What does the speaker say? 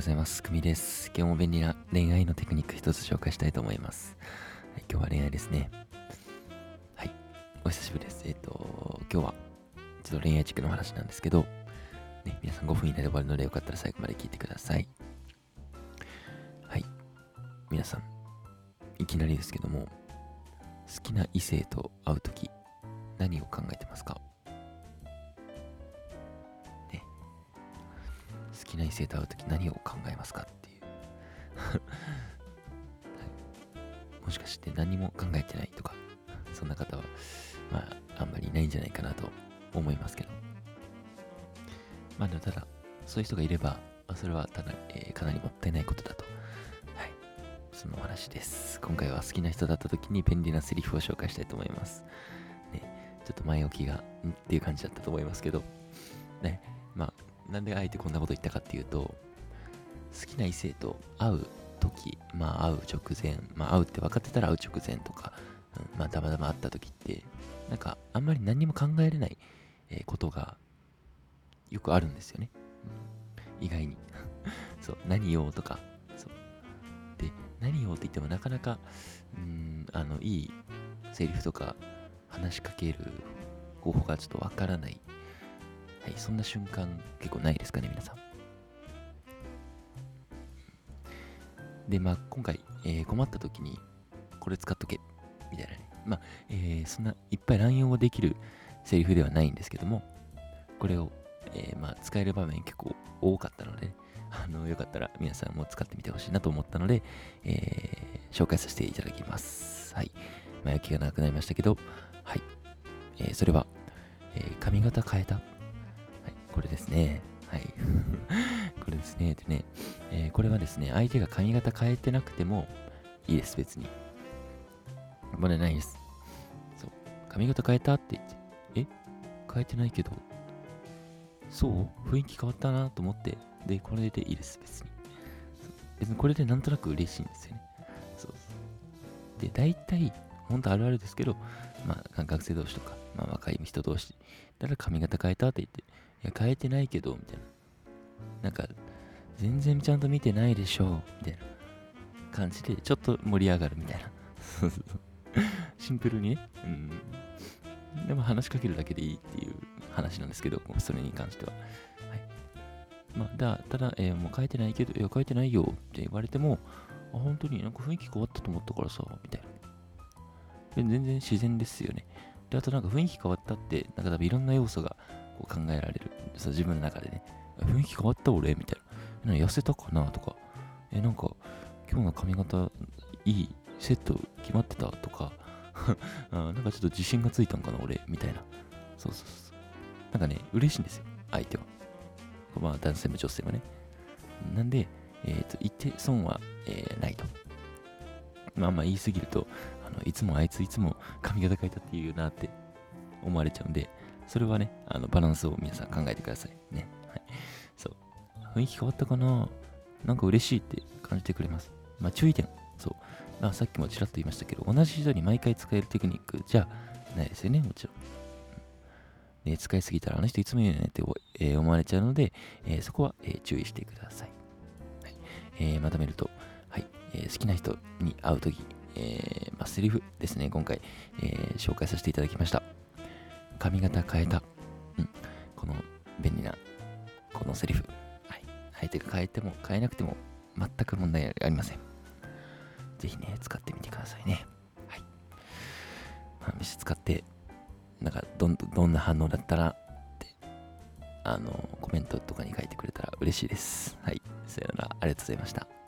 ございます。くみです。今日も便利な恋愛のテクニック一つ紹介したいと思います。はい、今日は恋愛ですね。はい、お久しぶりです。えっ、ー、と、今日はちょっと恋愛チックの話なんですけど、ね、皆さん5分以内で終わるのでよかったら最後まで聞いてください。はい、皆さん、いきなりですけども、好きな異性と会うとき、何を考えてますか？好きな異性と会う時何を考えますかっていう。はい、もしかして何も考えてないとかそんな方はまああんまりいないんじゃないかなと思いますけど。まあでもただそういう人がいれば、まあ、それはただ、えー、かなりもったいないことだと。はい。そのお話です。今回は好きな人だった時に便利なセリフを紹介したいと思います。ね。ちょっと前置きがんっていう感じだったと思いますけど。ね。まあなんであえてこんなこと言ったかっていうと、好きな異性と会う時、まあ会う直前、まあ会うって分かってたら会う直前とか、うん、まあたまたま会った時って、なんかあんまり何も考えれない、えことがよくあるんですよね。意外に。そう、何をとか、そう。で、何をって言ってもなかなか、うん、あの、いいセリフとか話しかける方法がちょっとわからないい、そんな瞬間結構ないですかね、皆さん。で、まあ、今回、えー、困った時に、これ使っとけ、みたいなね。まあ、えー、そんないっぱい乱用できるセリフではないんですけども、これを、えー、まあ、使える場面結構多かったので、あの、よかったら皆さんも使ってみてほしいなと思ったので、えー、紹介させていただきます。はい。前置きが長くなりましたけど、はい。えー、それは、えー、髪型変えたこれですね。はい。これですね。でね、えー、これはですね、相手が髪型変えてなくてもいいです、別に。問題ないです。そう。髪型変えたって言って、え？変えてないけど、そう？雰囲気変わったなと思って、で、これでいいです、別に。別にこれでなんとなく嬉しいんですよね。そうで、大体、本当あるあるですけど、まあ、学生同士とか、まあ、若い人同士、だから髪型変えたって言って、いや、変えてないけど、みたいな。なんか、全然ちゃんと見てないでしょう、みたいな感じで、ちょっと盛り上がるみたいな。シンプルにね。うん。でも話しかけるだけでいいっていう話なんですけど、それに関しては。はい。まあ、だただ、えー、もう変えてないけど、いや、変えてないよって言われても、本当になんか雰囲気変わったと思ったからさ、みたいな。で全然自然ですよね。で、あとなんか雰囲気変わったって、なんか多分いろんな要素がこう考えられる。そう自分の中でね。雰囲気変わった俺？みたいな。痩せたかな？とか。え、なんか、今日の髪型いい？セット決まってた？とか。なんかちょっと自信がついたんかな？俺？みたいな。そうそうそう。なんかね、嬉しいんですよ。相手は。まあ男性も女性もね。なんで、えっ、ー、と、言って損は、えー、ないと。まあまあ言い過ぎると、あのいつもあいついつも髪型変えたって言うなって思われちゃうんで、それはね、あのバランスを皆さん考えてください。ね。はい。そう。雰囲気変わったかな？なんか嬉しいって感じてくれます。まあ注意点。そう。あさっきもちらっと言いましたけど、同じ人に毎回使えるテクニックじゃないですよね、もちろん。ね、使いすぎたらあの人いつも言うよねって、え、思われちゃうので、えー、そこは、えー、注意してください。はいえー、まとめると、はいえー、好きな人に会うとき、えーまあ、セリフですね、今回、えー、紹介させていただきました。髪型変えた。うん。この便利な、このセリフ。はい。相手が変えても変えなくても全く問題ありません。ぜひね、使ってみてくださいね。はい。まあ、飯使って、なんかどん、どんな反応だったらって、あの、コメントとかに書いてくれたら嬉しいです。はい。さよなら、ありがとうございました。